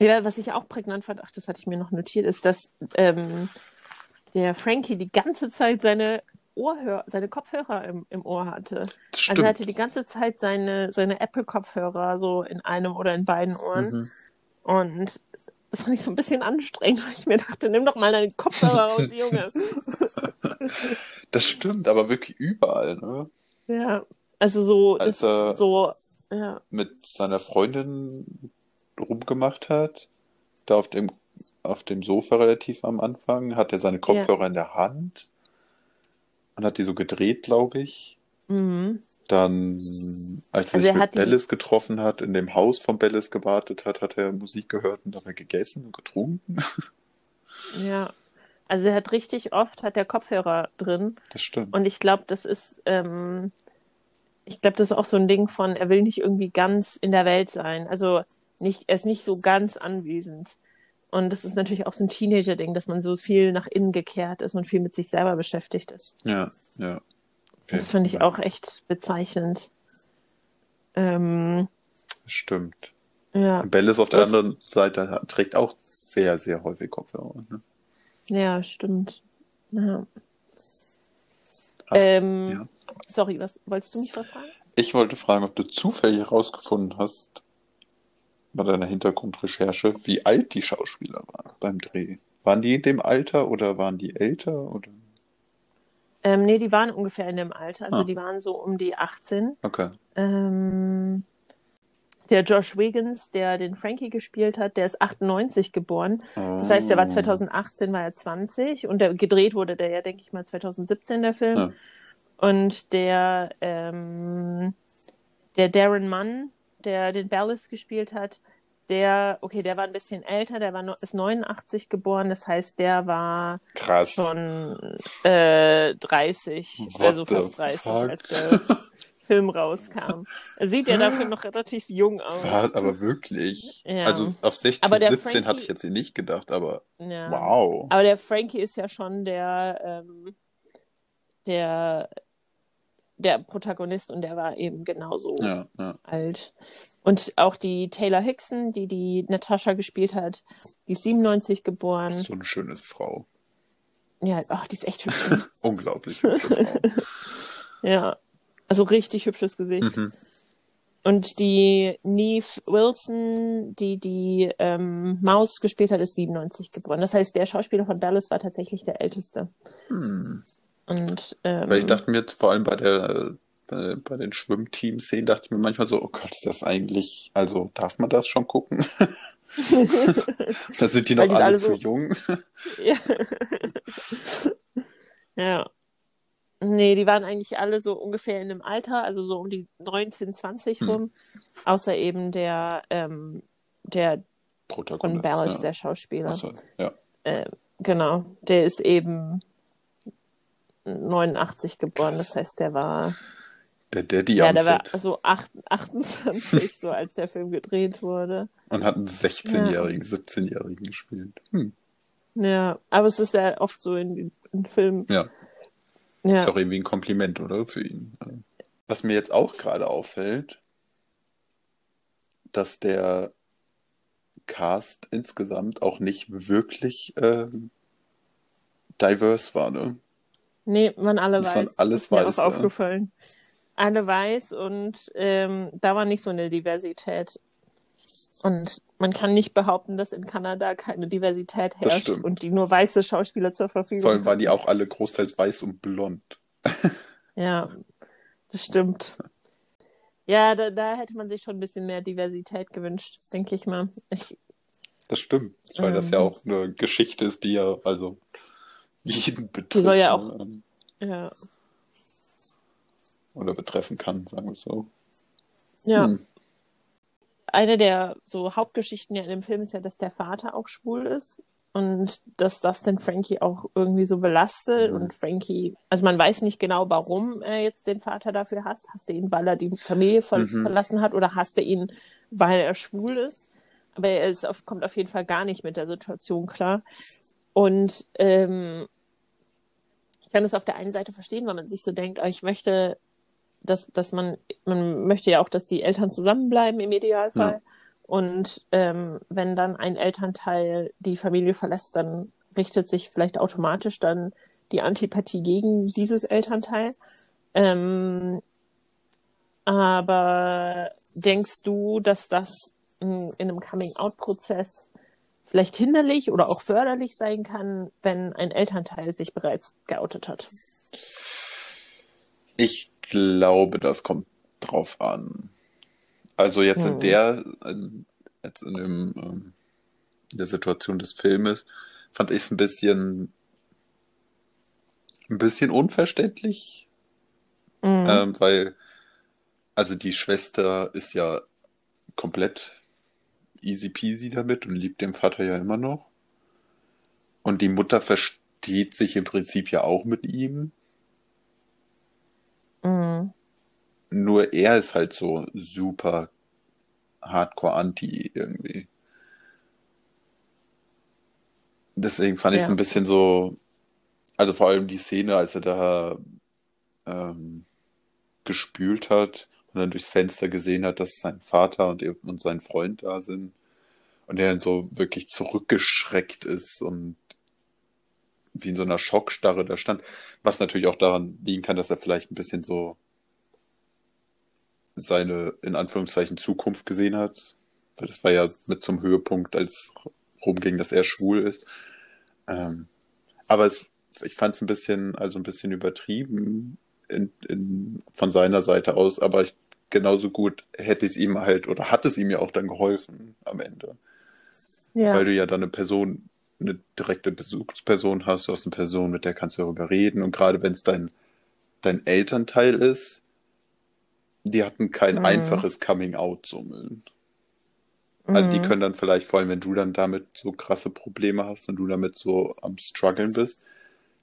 Ja, was ich auch prägnant fand, ach, das hatte ich mir noch notiert, ist, dass ähm, der Frankie die ganze Zeit seine Ohrhör seine Kopfhörer im, im Ohr hatte. Das Also stimmt. er hatte die ganze Zeit seine, seine Apple-Kopfhörer so in einem oder in beiden Ohren. Mhm. Und das fand ich so ein bisschen anstrengend, weil ich mir dachte, nimm doch mal deine Kopfhörer raus, Junge. Das stimmt, aber wirklich überall, ne? ja, also so, Als er so, ja, mit seiner Freundin rumgemacht hat, da auf dem, auf dem Sofa relativ am Anfang, hat er seine Kopfhörer in der Hand und hat die so gedreht, glaube ich. mhm. Dann, als er Also sich mit hat die- Bellis getroffen hat, in dem Haus von Bellis gewartet hat, hat er Musik gehört und dabei gegessen und getrunken. ja. Also er hat richtig oft, hat der Kopfhörer drin. Das stimmt. Und ich glaube, das ist, ähm, ich glaube, das ist auch so ein Ding von, er will nicht irgendwie ganz in der Welt sein. Also nicht, er ist nicht so ganz anwesend. Und das ist natürlich auch so ein Teenager-Ding, dass man so viel nach innen gekehrt ist und viel mit sich selber beschäftigt ist. Ja, ja. Das finde ich auch echt bezeichnend. Ähm, Das stimmt. ja, Bellis auf der Was- anderen Seite trägt auch sehr, sehr häufig Kopfhörer. Ne? ja, stimmt. Ja. Hast- Ähm, ja. Sorry, was wolltest du mich was fragen? Ich wollte fragen, ob du zufällig herausgefunden hast, bei deiner Hintergrundrecherche, wie alt die Schauspieler waren beim Dreh. Waren die in dem Alter oder waren die älter? Oder? Ähm, nee, die waren ungefähr in dem Alter. Also Ah. die waren so um die 18. Okay. Ähm, der Josh Wiggins, der den Frankie gespielt hat, der ist 98 geboren. Das heißt, der war Oh. 2018, war er 20 und der, gedreht wurde der ja, denke ich mal, 2017, der Film. Ja. Und der, ähm, der Darren Munn, der den Ballas gespielt hat, der, okay, der war ein bisschen älter, der war no, ist 89 geboren, das heißt, der war Krass. schon äh, 30, What also fast 30, fuck? als der Film rauskam. Sieht ja dafür noch relativ jung aus. Was, aber wirklich. Ja. Also auf 16, Aber der 17 hatte Frankie- ich jetzt hier nicht gedacht, aber Ja. wow. Aber der Frankie ist ja schon der, ähm, der der Protagonist und der war eben genauso Ja, ja. alt. Und auch die Taylor Hickson, die die Natascha gespielt hat, die ist 97 geboren. So eine schöne Frau. Ja, ach, die ist echt hübsch. Unglaublich hübsche Frau. ja, also richtig hübsches Gesicht. Mhm. Und die Neve Wilson, die die ähm, Maus gespielt hat, ist 97 geboren. Das heißt, der Schauspieler von Dallas war tatsächlich der älteste. Hm. Und ähm, Weil ich dachte mir jetzt vor allem bei der bei, bei den Schwimmteam-Szenen dachte ich mir manchmal so, oh Gott, ist das eigentlich, also darf man das schon gucken? da sind die noch alle, alle zu so- jung. ja. ja. Nee, die waren eigentlich alle so ungefähr in dem Alter, also so um die 19, 20 Hm. rum. Außer eben der, ähm, der von. Ballas, ja. der Schauspieler. So, ja. Genau, der ist eben 89 geboren. Das heißt, der war, Der Daddy ja, am der war Set so acht- 28, so als der Film gedreht wurde. und hat einen 16-Jährigen, 17-Jährigen gespielt. Hm. Ja, aber es ist ja oft so in, in Filmen. Ja, Ja. ist auch irgendwie ein Kompliment, oder? Für ihn. Was mir jetzt auch gerade auffällt, dass der Cast insgesamt auch nicht wirklich ähm, diverse war, ne? Nee, man alle Das weiß. waren alles ist mir Weiße. auch aufgefallen. Alle weiß und ähm, da war nicht so eine Diversität. Und man kann nicht behaupten, dass in Kanada keine Diversität herrscht und die nur weiße Schauspieler zur Verfügung Vor allem waren haben. die auch alle großteils weiß und blond. Ja, das stimmt. Ja, da, da hätte man sich schon ein bisschen mehr Diversität gewünscht, denke ich mal. Ich, Das stimmt, weil das ja Ähm. auch eine Geschichte ist, die ja also jeden betrifft. Die soll ja auch- ne? ja. Oder betreffen kann, sagen wir es so. ja. Hm. eine der so Hauptgeschichten ja in dem Film ist ja, dass der Vater auch schwul ist und dass das den Frankie auch irgendwie so belastet Mhm. und Frankie, also man weiß nicht genau, warum er jetzt den Vater dafür hasst. Hasst er ihn, weil er die Familie ver Mhm. verlassen hat oder hasst er ihn, weil er schwul ist? Aber er ist auf, kommt auf jeden Fall gar nicht mit der Situation klar. Und ähm, ich kann es auf der einen Seite verstehen, weil man sich so denkt, ah, ich möchte dass, dass man, man möchte ja auch, dass die Eltern zusammenbleiben im Idealfall. Ja. Und ähm, wenn dann ein Elternteil die Familie verlässt, dann richtet sich vielleicht automatisch dann die Antipathie gegen dieses Elternteil. Ähm, aber denkst du, dass das in, in einem Coming-out-Prozess vielleicht hinderlich oder auch förderlich sein kann, wenn ein Elternteil sich bereits geoutet hat? Ich glaube, das kommt drauf an. Also jetzt in Hm. der, in- jetzt in dem, ähm, in der Situation des Filmes, fand ich es ein bisschen, ein bisschen unverständlich, Mhm. ähm, weil, also die Schwester ist ja komplett easy peasy damit und liebt den Vater ja immer noch. Und die Mutter versteht sich im Prinzip ja auch mit ihm. Mhm. Nur er ist halt so super hardcore anti irgendwie. Deswegen fand ich es Ja. ein bisschen so, also vor allem die Szene, als er da ähm, gespült hat und dann durchs Fenster gesehen hat, dass sein Vater und, ihr- und sein Freund da sind und er dann so wirklich zurückgeschreckt ist und wie in so einer Schockstarre da stand, was natürlich auch daran liegen kann, dass er vielleicht ein bisschen so seine, in Anführungszeichen, Zukunft gesehen hat. Weil das war ja mit zum Höhepunkt, als rumging, dass er schwul ist. Ähm, aber es, ich fand es ein bisschen, also ein bisschen übertrieben in, in, von seiner Seite aus, aber ich, genauso gut hätte es ihm halt, oder hat es ihm ja auch dann geholfen am Ende. Ja. Weil du ja dann eine Person, eine direkte Besuchsperson hast, du hast eine Person, mit der kannst du darüber reden. Und gerade wenn es dein, dein Elternteil ist, die hatten kein Mhm. einfaches Coming-out so. Also die Mhm. können dann vielleicht, vor allem wenn du dann damit so krasse Probleme hast und du damit so am struggeln bist,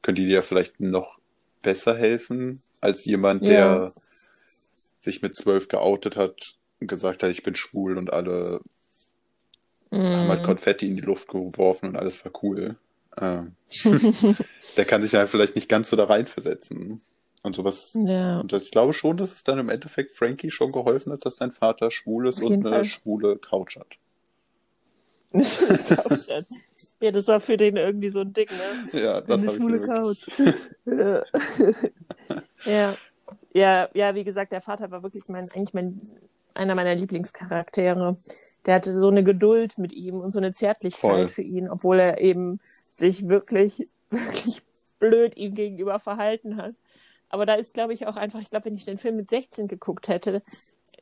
können die dir vielleicht noch besser helfen als jemand, Ja. der sich mit zwölf geoutet hat und gesagt hat, ich bin schwul und alle haben halt Mhm. Konfetti in die Luft geworfen und alles war cool. Ähm, der kann sich halt vielleicht nicht ganz so da reinversetzen. Und sowas. Ja. Und ich glaube schon, dass es dann im Endeffekt Frankie schon geholfen hat, dass sein Vater schwul ist und eine Fall. schwule Couch hat. Couch. ja, das war für den irgendwie so ein Ding, ne? Ja, das Eine schwule Couch. ja. ja. Ja, ja, wie gesagt, der Vater war wirklich mein, eigentlich mein, einer meiner Lieblingscharaktere. Der hatte so eine Geduld mit ihm und so eine Zärtlichkeit Voll. für ihn, obwohl er eben sich wirklich, wirklich blöd ihm gegenüber verhalten hat. Aber da ist, glaube ich, auch einfach, ich glaube, wenn ich den Film mit 16 geguckt hätte,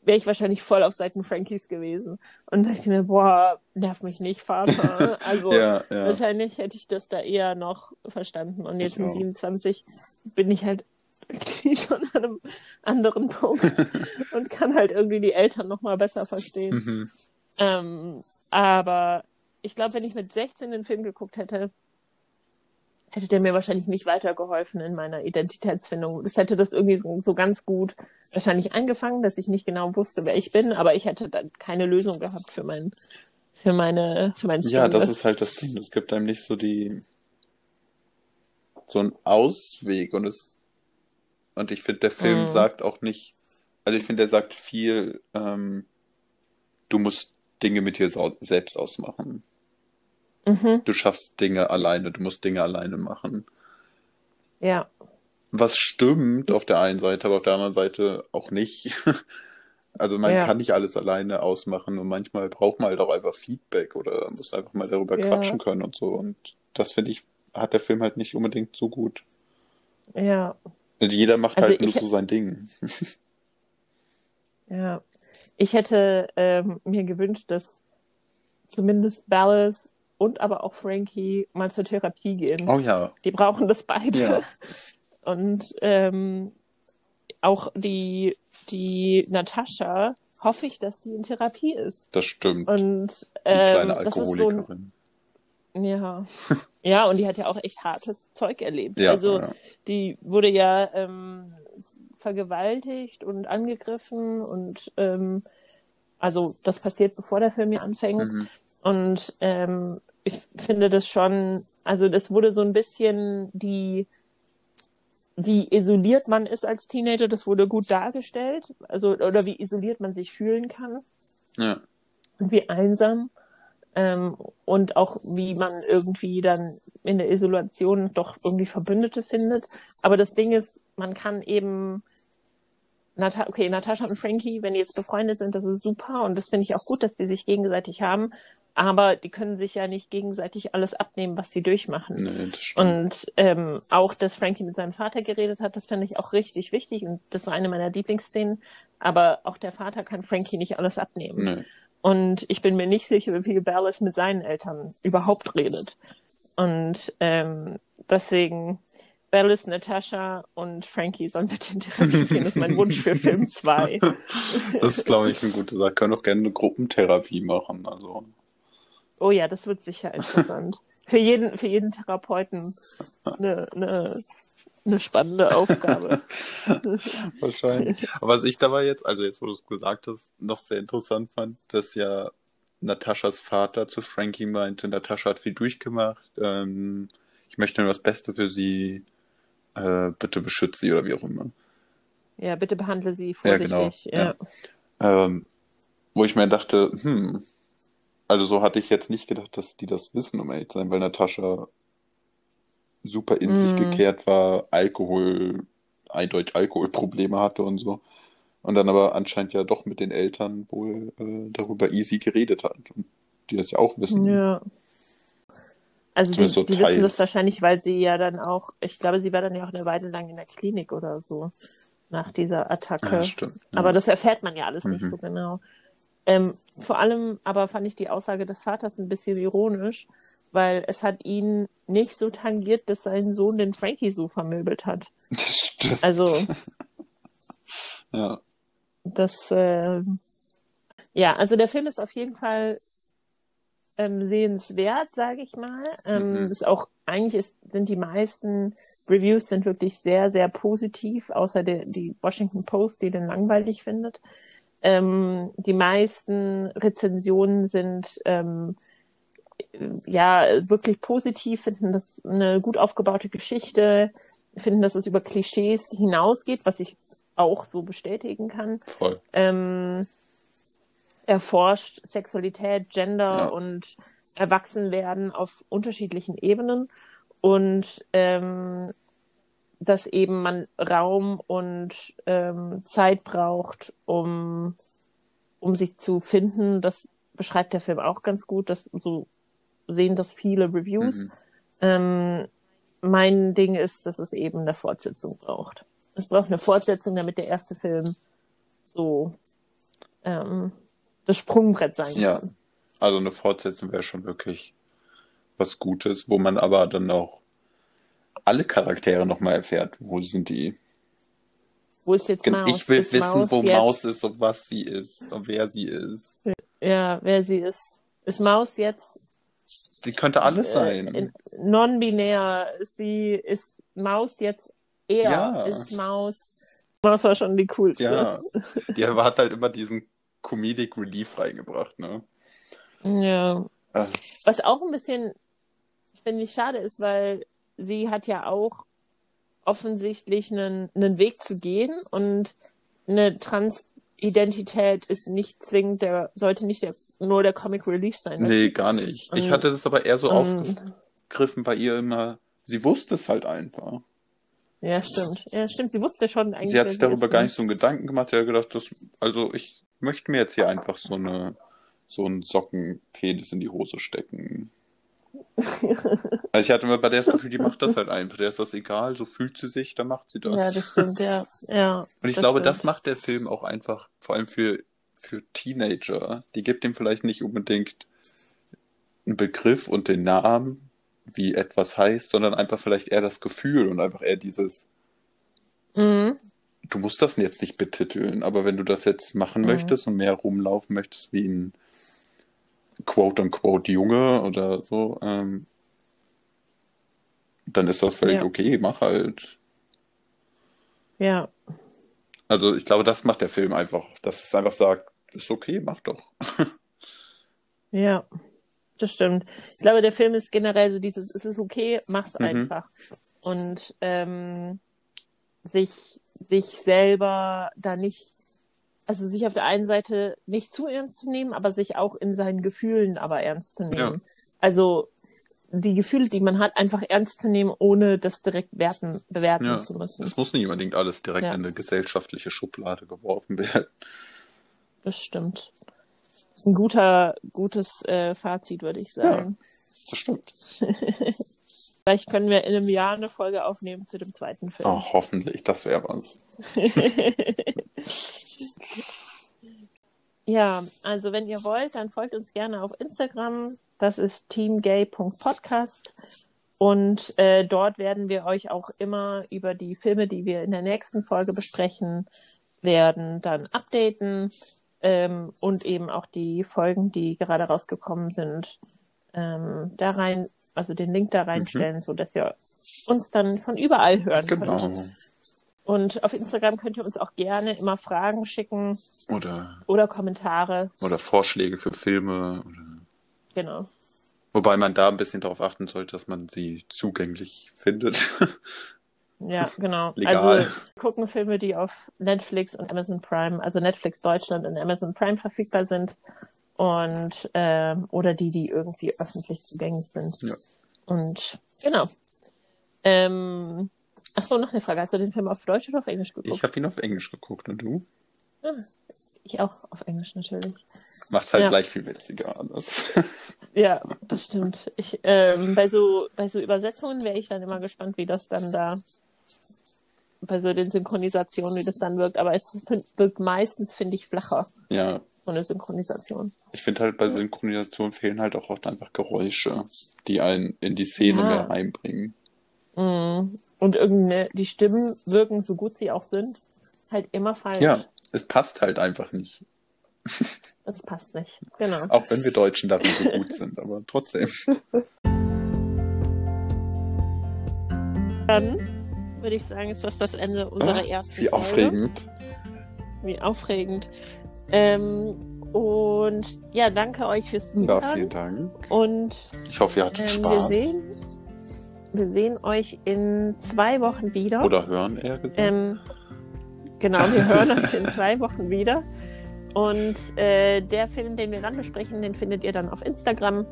wäre ich wahrscheinlich voll auf Seiten Frankies gewesen. Und dachte mir, boah, nerv mich nicht, Vater. Also Ja, ja. wahrscheinlich hätte ich das da eher noch verstanden. Und jetzt Ich mit auch. 27 bin ich halt schon an einem anderen Punkt und kann halt irgendwie die Eltern noch mal besser verstehen. Mhm. Ähm, aber ich glaube, wenn ich mit 16 den Film geguckt hätte, hätte der mir wahrscheinlich nicht weitergeholfen in meiner Identitätsfindung. Das hätte das irgendwie so, so ganz gut wahrscheinlich angefangen, dass ich nicht genau wusste, wer ich bin, aber ich hätte dann keine Lösung gehabt für mein, für meine, für mein Ja, das ist halt das Ding. Es gibt einem nicht so die so einen Ausweg und es und ich finde, der Film Mhm. sagt auch nicht, also ich finde, er sagt viel, ähm, du musst Dinge mit dir selbst ausmachen. Mhm, Du schaffst Dinge alleine, du musst Dinge alleine machen. ja, Was stimmt auf der einen Seite, aber auf der anderen Seite auch nicht. Also man Ja. kann nicht alles alleine ausmachen und manchmal braucht man halt auch einfach Feedback oder muss einfach mal darüber Ja. quatschen können und so. Und das finde ich, hat der Film halt nicht unbedingt so gut. ja. Also Jeder macht Also halt nur so sein Ding. Ja, ich hätte ähm, mir gewünscht, dass zumindest Dallas und aber auch Frankie mal zur Therapie gehen. Oh ja. Die brauchen das beide. Ja. Und ähm, auch die, die Natascha, hoffe ich, dass die in Therapie ist. Das stimmt. Und Die ähm, kleine das ist so ein, Alkoholikerin. ja. ja, und die hat ja auch echt hartes Zeug erlebt. Ja, also ja. die wurde ja ähm, vergewaltigt und angegriffen und ähm, also das passiert, bevor der Film hier anfängt. Mhm. Und ähm, ich finde das schon, also das wurde so ein bisschen die, wie isoliert man ist als Teenager, das wurde gut dargestellt. Also, oder wie isoliert man sich fühlen kann Ja. und wie einsam. Ähm, und auch wie man irgendwie dann in der Isolation doch irgendwie Verbündete findet. Aber das Ding ist, man kann eben Nata okay, Natascha und Frankie, wenn die jetzt befreundet sind, das ist super und das finde ich auch gut, dass die sich gegenseitig haben. Aber die können sich ja nicht gegenseitig alles abnehmen, was sie durchmachen. Nee. Und ähm, auch, dass Frankie mit seinem Vater geredet hat, das fand ich auch richtig wichtig und das war eine meiner Lieblingsszenen. Aber auch der Vater kann Frankie nicht alles abnehmen. Nee. Und ich bin mir nicht sicher, wie viel Dallas mit seinen Eltern überhaupt redet. Und ähm, deswegen Dallas, Natascha und Frankie sollen bitte in Therapie gehen. Das ist mein Wunsch für Film 2. Das ist, glaube ich, eine gute Sache. Können auch gerne eine Gruppentherapie machen. Also. Oh ja, das wird sicher interessant. Für jeden, für jeden Therapeuten eine, eine, eine spannende Aufgabe. Wahrscheinlich. Aber was ich dabei jetzt, also jetzt, wo du es gesagt hast, noch sehr interessant fand, dass ja Nataschas Vater zu Frankie meinte, Natascha hat viel durchgemacht, ähm, ich möchte nur das Beste für sie, äh, bitte beschütze sie oder wie auch immer. Ja, bitte behandle sie Ja, genau, vorsichtig. Ja, ja. Ähm, wo ich mir dachte, hm, also so hatte ich jetzt nicht gedacht, dass die das wissen, um ehrlich zu sein, weil Natascha super in sich Mm. gekehrt war, Alkohol, eindeutig Alkoholprobleme hatte und so. Und dann aber anscheinend ja doch mit den Eltern wohl äh, darüber easy geredet hat. Und die das ja auch wissen. ja. Also die, so die wissen das wahrscheinlich, weil sie ja dann auch, ich glaube, sie war dann ja auch eine Weile lang in der Klinik oder so nach dieser Attacke. Ja, stimmt. Ja. Aber das erfährt man ja alles nicht Mhm. so genau. Ähm, vor allem aber fand ich die Aussage des Vaters ein bisschen ironisch, weil es hat ihn nicht so tangiert, dass sein Sohn den Frankie so vermöbelt hat. Stimmt. Also Ja. das, äh, ja, also der Film ist auf jeden Fall ähm, sehenswert, sage ich mal. Ähm, Mhm. Ist auch eigentlich ist, sind die meisten Reviews sind wirklich sehr, sehr positiv, außer der, die Washington Post, die den langweilig findet. Ähm, die meisten Rezensionen sind ähm, ja wirklich positiv, finden das eine gut aufgebaute Geschichte. finden, dass es über Klischees hinausgeht, was ich auch so bestätigen kann. Voll. Ähm, erforscht Sexualität, Gender Ja. und Erwachsenwerden auf unterschiedlichen Ebenen und ähm, dass eben man Raum und ähm, Zeit braucht, um, um sich zu finden. Das beschreibt der Film auch ganz gut. Das, so sehen das viele Reviews. Mhm. Ähm, mein Ding ist, dass es eben eine Fortsetzung braucht. Es braucht eine Fortsetzung, damit der erste Film so ähm, das Sprungbrett sein Ja. kann. Also eine Fortsetzung wäre schon wirklich was Gutes, wo man aber dann auch alle Charaktere nochmal erfährt. Wo sind die? Wo ist jetzt Maus? Ich will ist wissen, Maus wo jetzt, Maus ist und was sie ist und wer sie ist. Ja, wer sie ist. Ist Maus jetzt Die könnte alles äh, sein. in- non-binär? Ist sie, ist Maus jetzt er? Ja. Ist Maus. Maus war schon die coolste. Ja. Die hat halt immer diesen Comedic Relief reingebracht, ne? ja. Äh, Was auch ein bisschen, finde ich, schade ist, weil sie hat ja auch offensichtlich einen, einen Weg zu gehen und eine Transidentität ist nicht zwingend der, sollte nicht der, nur der Comic Relief sein. Nee, gar nicht. Ich hatte das aber eher so ähm, aufgegriffen bei ihr immer. Sie wusste es halt einfach. Ja, stimmt. Ja, stimmt. Sie wusste schon eigentlich. Sie hat sich darüber gar ne? nicht so einen Gedanken gemacht. Sie hat gedacht, das, also ich möchte mir jetzt hier einfach so eine, so einen Sockenpenis in die Hose stecken. Also ich hatte immer bei der das Gefühl, die macht das halt einfach. Der ist das egal, so fühlt sie sich, dann macht sie das. Ja, das stimmt, ja. ja Und ich das glaube, stimmt. das macht der Film auch einfach, vor allem für, für Teenager. Die gibt ihm vielleicht nicht unbedingt einen Begriff und den Namen, wie etwas heißt, sondern einfach vielleicht eher das Gefühl und einfach eher dieses, Mhm. du musst das jetzt nicht betiteln, aber wenn du das jetzt machen Mhm. möchtest und mehr rumlaufen möchtest wie ein quote-unquote Junge oder so, ähm, dann ist das völlig Ja. okay, mach halt. Ja, Also ich glaube, das macht der Film einfach, dass es einfach sagt, ist okay, mach doch. ja. Das stimmt. Ich glaube, der Film ist generell so dieses, es ist okay, mach's Mhm. einfach. Und ähm, sich, sich selber da nicht, also sich auf der einen Seite nicht zu ernst zu nehmen, aber sich auch in seinen Gefühlen aber ernst zu nehmen. Ja. Also die Gefühle, die man hat, einfach ernst zu nehmen, ohne das direkt werten, bewerten Ja, zu müssen. Es muss nicht unbedingt alles direkt Ja. in eine gesellschaftliche Schublade geworfen werden. Das stimmt. Das ist ein guter, gutes äh, Fazit, würde ich sagen. Das stimmt. Vielleicht können wir in einem Jahr eine Folge aufnehmen zu dem zweiten Film. Oh, hoffentlich, das wäre was. ja, also wenn ihr wollt, dann folgt uns gerne auf Instagram. Das ist teamgay.podcast. Und äh, dort werden wir euch auch immer über die Filme, die wir in der nächsten Folge besprechen werden, dann updaten. Ähm, und eben auch die Folgen, die gerade rausgekommen sind, ähm, da rein, also den Link da reinstellen, so dass ihr uns dann von überall hören Genau. könnt. Und auf Instagram könnt ihr uns auch gerne immer Fragen schicken Oder, oder Kommentare. oder Vorschläge für Filme. Oder... Genau. Wobei man da ein bisschen darauf achten sollte, dass man sie zugänglich findet. Ja, genau. Legal. Also gucken Filme, die auf Netflix und Amazon Prime, also Netflix Deutschland und Amazon Prime verfügbar sind und ähm, oder die, die irgendwie öffentlich zugänglich sind. Ja. Und genau. Ähm, ach so, noch eine Frage. Hast du den Film auf Deutsch oder auf Englisch geguckt? Ich habe ihn auf Englisch geguckt und du? Ah, ich auch auf Englisch natürlich. Macht's halt Ja. gleich viel witziger anders. Ja, das stimmt. Ich, ähm, bei so bei so Übersetzungen wäre ich dann immer gespannt, wie das dann da bei so den Synchronisationen, wie das dann wirkt. Aber es wirkt meistens, finde ich, flacher, ja, so eine Synchronisation. ich finde halt bei Synchronisation fehlen halt auch oft einfach Geräusche, die einen in die Szene Ja. mehr einbringen. Mm. Und irgendeine, die Stimmen wirken, so gut sie auch sind, halt immer falsch. Ja, es passt halt einfach nicht. Das passt nicht. Genau. Auch wenn wir Deutschen darin so gut sind, aber trotzdem. Dann würde ich sagen, ist das das Ende unserer Ah, ersten Wie Folge. aufregend. Wie aufregend. Ähm, und ja, danke euch fürs Ja, Zuhören. vielen Dank. Und Ich hoffe, ihr hattet ähm, wir Spaß. sehen, wir sehen euch in zwei Wochen wieder. Oder hören eher gesagt. Ähm, genau, wir hören uns in zwei Wochen wieder. Und äh, der Film, den wir dann besprechen, den findet ihr dann auf Instagram.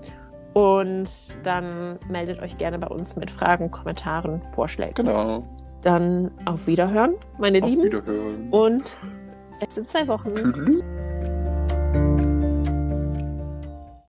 Und dann meldet euch gerne bei uns mit Fragen, Kommentaren, Vorschlägen. genau. Dann auf Wiederhören, meine Auf Lieben. Wiederhören. Und es sind zwei Wochen. Tschüss.